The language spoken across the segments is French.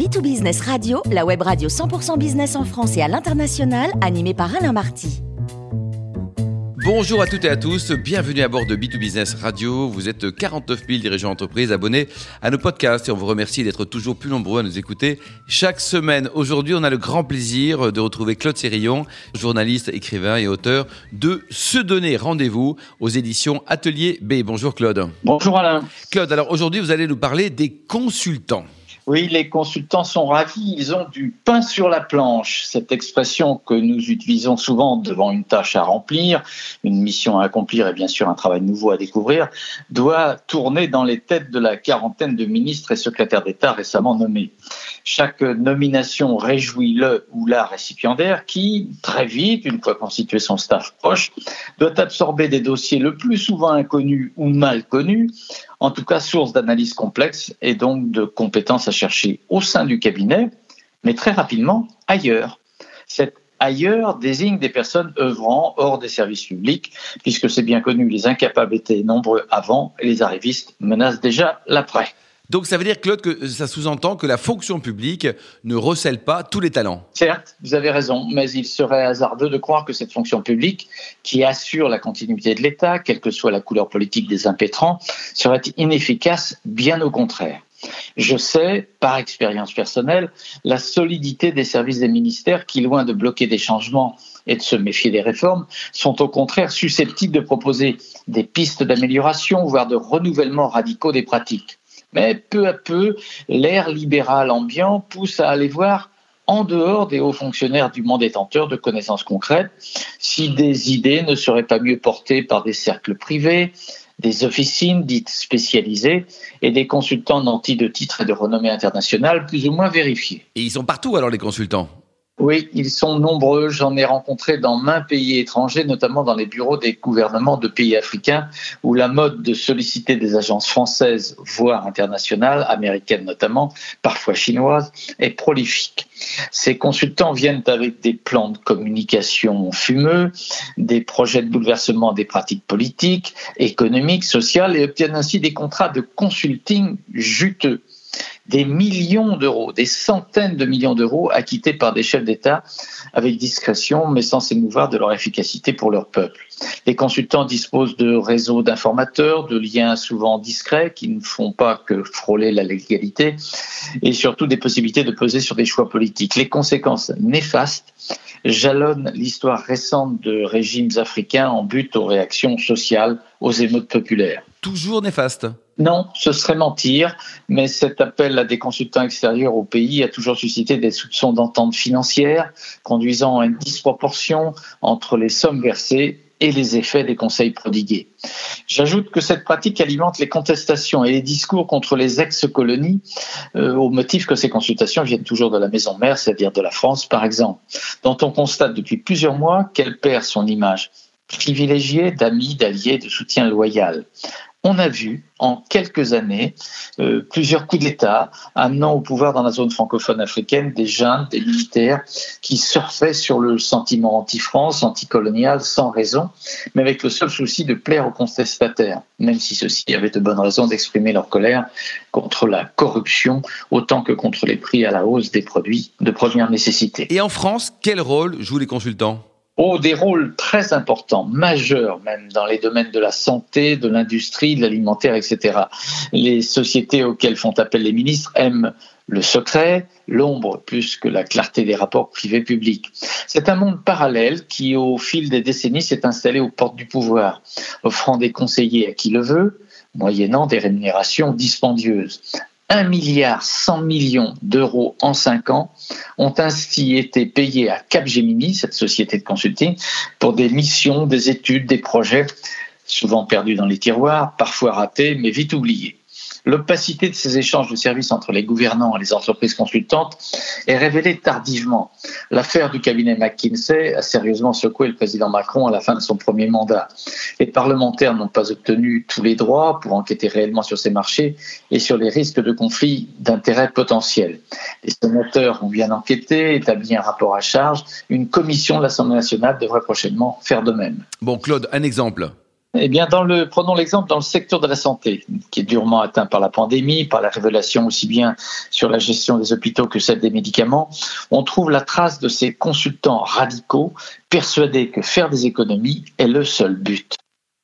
B2Business Radio, la web radio 100% business en France et à l'international, animée par Alain Marty. Bonjour à toutes et à tous, bienvenue à bord de B2Business Radio. Vous êtes 49 000 dirigeants d'entreprise abonnés à nos podcasts et on vous remercie d'être toujours plus nombreux à nous écouter chaque semaine. Aujourd'hui, on a le grand plaisir de retrouver Claude Sérillon, journaliste, écrivain et auteur de Se donner rendez-vous aux éditions Atelier B. Bonjour Claude. Bonjour Alain. Claude, alors aujourd'hui, vous allez nous parler des consultants. Oui, les consultants sont ravis, ils ont du pain sur la planche. Cette expression que nous utilisons souvent devant une tâche à remplir, une mission à accomplir et bien sûr un travail nouveau à découvrir, doit tourner dans les têtes de la quarantaine de ministres et secrétaires d'État récemment nommés. Chaque nomination réjouit le ou la récipiendaire qui, très vite, une fois constitué son staff proche, doit absorber des dossiers le plus souvent inconnus ou mal connus, en tout cas source d'analyse complexe et donc de compétences à chercher au sein du cabinet, mais très rapidement ailleurs. Cet ailleurs désigne des personnes œuvrant hors des services publics, puisque c'est bien connu, les incapables étaient nombreux avant et les arrivistes menacent déjà l'après. Donc ça veut dire, Claude, que ça sous-entend que la fonction publique ne recèle pas tous les talents. Certes, vous avez raison, mais il serait hasardeux de croire que cette fonction publique, qui assure la continuité de l'État, quelle que soit la couleur politique des impétrants, serait inefficace, bien au contraire. Je sais, par expérience personnelle, la solidité des services des ministères qui, loin de bloquer des changements et de se méfier des réformes, sont au contraire susceptibles de proposer des pistes d'amélioration, voire de renouvellement radicaux des pratiques. Mais peu à peu, l'ère libérale ambiant pousse à aller voir en dehors des hauts fonctionnaires du monde détenteur de connaissances concrètes, si des idées ne seraient pas mieux portées par des cercles privés, des officines dites spécialisées et des consultants nantis de titres et de renommée internationale plus ou moins vérifiés. Et ils sont partout alors les consultants? Oui, ils sont nombreux. J'en ai rencontré dans maints pays étrangers, notamment dans les bureaux des gouvernements de pays africains, où la mode de solliciter des agences françaises, voire internationales, américaines notamment, parfois chinoises, est prolifique. Ces consultants viennent avec des plans de communication fumeux, des projets de bouleversement des pratiques politiques, économiques, sociales, et obtiennent ainsi des contrats de consulting juteux des millions d'euros, des centaines de millions d'euros acquittés par des chefs d'État avec discrétion, mais sans s'émouvoir de leur efficacité pour leur peuple. Les consultants disposent de réseaux d'informateurs, de liens souvent discrets qui ne font pas que frôler la légalité, et surtout des possibilités de peser sur des choix politiques. Les conséquences néfastes jalonnent l'histoire récente de régimes africains en but aux réactions sociales, aux émeutes populaires. Toujours néfastes non, ce serait mentir, mais cet appel à des consultants extérieurs au pays a toujours suscité des soupçons d'entente financière, conduisant à une disproportion entre les sommes versées et les effets des conseils prodigués. J'ajoute que cette pratique alimente les contestations et les discours contre les ex-colonies euh, au motif que ces consultations viennent toujours de la maison mère, c'est-à-dire de la France par exemple, dont on constate depuis plusieurs mois qu'elle perd son image privilégiée d'amis, d'alliés, de soutien loyal on a vu en quelques années euh, plusieurs coups d'État amenant au pouvoir dans la zone francophone africaine des jeunes, des militaires qui surfaient sur le sentiment anti-France, anticolonial, sans raison, mais avec le seul souci de plaire aux contestataires, même si ceux-ci avaient de bonnes raisons d'exprimer leur colère contre la corruption autant que contre les prix à la hausse des produits de première nécessité. Et en France, quel rôle jouent les consultants? Ont des rôles très importants, majeurs même, dans les domaines de la santé, de l'industrie, de l'alimentaire, etc. Les sociétés auxquelles font appel les ministres aiment le secret, l'ombre plus que la clarté des rapports privés-publics. C'est un monde parallèle qui, au fil des décennies, s'est installé aux portes du pouvoir, offrant des conseillers à qui le veut, moyennant des rémunérations dispendieuses. 1 milliard 100 millions d'euros en 5 ans ont ainsi été payés à Capgemini, cette société de consulting, pour des missions, des études, des projets souvent perdus dans les tiroirs, parfois ratés, mais vite oubliés. L'opacité de ces échanges de services entre les gouvernants et les entreprises consultantes est révélée tardivement. L'affaire du cabinet McKinsey a sérieusement secoué le président Macron à la fin de son premier mandat. Les parlementaires n'ont pas obtenu tous les droits pour enquêter réellement sur ces marchés et sur les risques de conflits d'intérêts potentiels. Les sénateurs ont bien enquêté, établi un rapport à charge. Une commission de l'Assemblée nationale devrait prochainement faire de même. Bon, Claude, un exemple eh bien, dans le, prenons l'exemple dans le secteur de la santé, qui est durement atteint par la pandémie, par la révélation aussi bien sur la gestion des hôpitaux que celle des médicaments. On trouve la trace de ces consultants radicaux persuadés que faire des économies est le seul but.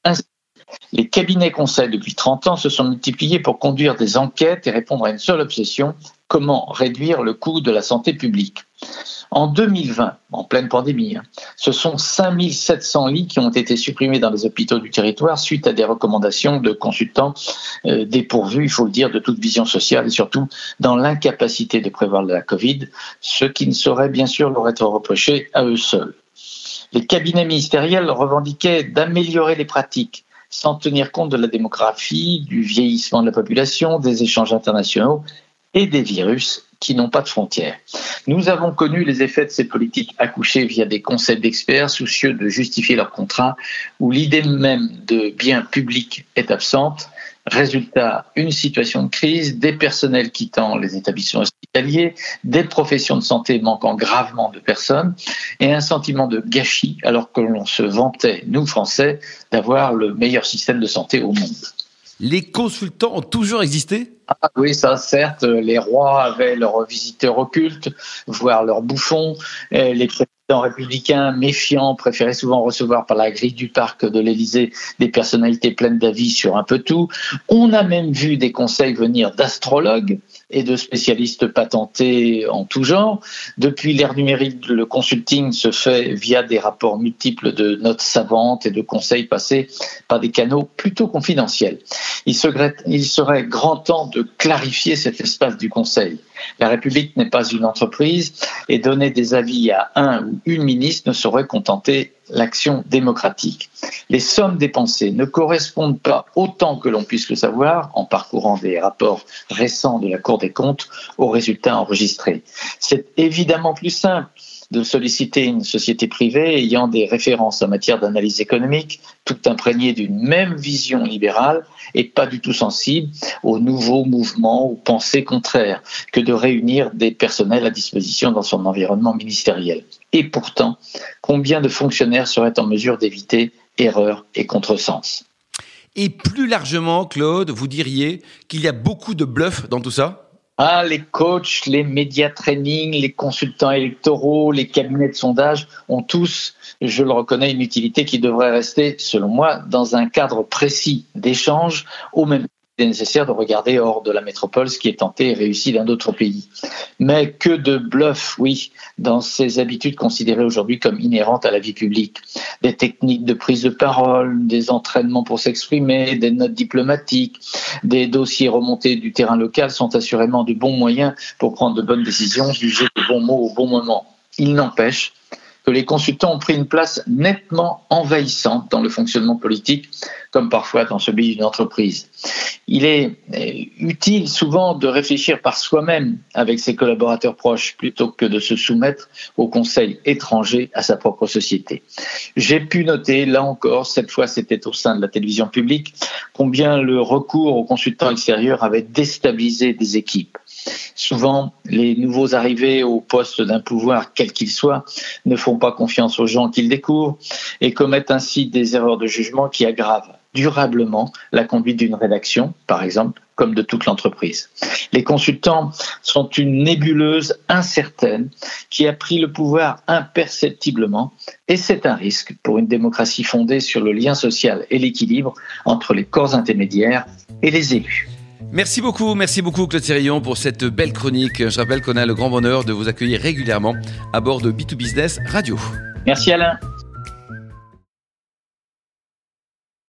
Ainsi, les cabinets conseils depuis 30 ans se sont multipliés pour conduire des enquêtes et répondre à une seule obsession, comment réduire le coût de la santé publique. En 2020, en pleine pandémie, hein, ce sont 5700 lits qui ont été supprimés dans les hôpitaux du territoire suite à des recommandations de consultants euh, dépourvus, il faut le dire, de toute vision sociale et surtout dans l'incapacité de prévoir la Covid, ce qui ne saurait bien sûr leur être reproché à eux seuls. Les cabinets ministériels revendiquaient d'améliorer les pratiques sans tenir compte de la démographie, du vieillissement de la population, des échanges internationaux et des virus qui n'ont pas de frontières. Nous avons connu les effets de ces politiques accouchées via des conseils d'experts soucieux de justifier leur contrat, où l'idée même de bien public est absente. Résultat, une situation de crise, des personnels quittant les établissements hospitaliers, des professions de santé manquant gravement de personnes et un sentiment de gâchis alors que l'on se vantait, nous Français, d'avoir le meilleur système de santé au monde. Les consultants ont toujours existé? Ah oui, ça, certes, les rois avaient leurs visiteurs occultes, voire leurs bouffons. Les présidents républicains méfiants préféraient souvent recevoir par la grille du parc de l'Élysée des personnalités pleines d'avis sur un peu tout. On a même vu des conseils venir d'astrologues et de spécialistes patentés en tout genre. Depuis l'ère numérique, le consulting se fait via des rapports multiples de notes savantes et de conseils passés par des canaux plutôt confidentiels. Il serait grand temps de clarifier cet espace du conseil. La République n'est pas une entreprise et donner des avis à un ou une ministre ne saurait contenter l'action démocratique. Les sommes dépensées ne correspondent pas autant que l'on puisse le savoir en parcourant des rapports récents de la Cour des comptes aux résultats enregistrés. C'est évidemment plus simple de solliciter une société privée ayant des références en matière d'analyse économique, tout imprégnées d'une même vision libérale et pas du tout sensible aux nouveaux mouvements ou pensées contraires, que de réunir des personnels à disposition dans son environnement ministériel. Et pourtant, combien de fonctionnaires seraient en mesure d'éviter erreurs et contresens? Et plus largement, Claude, vous diriez qu'il y a beaucoup de bluff dans tout ça? Ah, les coachs, les médias training, les consultants électoraux, les cabinets de sondage ont tous, je le reconnais, une utilité qui devrait rester, selon moi, dans un cadre précis d'échange au même est nécessaire de regarder hors de la métropole ce qui est tenté et réussi dans d'autres pays. Mais que de bluff, oui, dans ces habitudes considérées aujourd'hui comme inhérentes à la vie publique. Des techniques de prise de parole, des entraînements pour s'exprimer, des notes diplomatiques, des dossiers remontés du terrain local sont assurément de bons moyens pour prendre de bonnes décisions, juger de bons mots au bon moment. Il n'empêche que les consultants ont pris une place nettement envahissante dans le fonctionnement politique, comme parfois dans celui d'une entreprise. Il est euh, utile souvent de réfléchir par soi-même avec ses collaborateurs proches plutôt que de se soumettre au conseil étranger à sa propre société. J'ai pu noter, là encore, cette fois c'était au sein de la télévision publique, combien le recours aux consultants extérieurs avait déstabilisé des équipes. Souvent, les nouveaux arrivés au poste d'un pouvoir, quel qu'il soit, ne font pas confiance aux gens qu'ils découvrent et commettent ainsi des erreurs de jugement qui aggravent durablement la conduite d'une rédaction, par exemple, comme de toute l'entreprise. Les consultants sont une nébuleuse incertaine qui a pris le pouvoir imperceptiblement et c'est un risque pour une démocratie fondée sur le lien social et l'équilibre entre les corps intermédiaires et les élus. Merci beaucoup, merci beaucoup Claude Sérillon pour cette belle chronique. Je rappelle qu'on a le grand bonheur de vous accueillir régulièrement à bord de B2Business Radio. Merci Alain.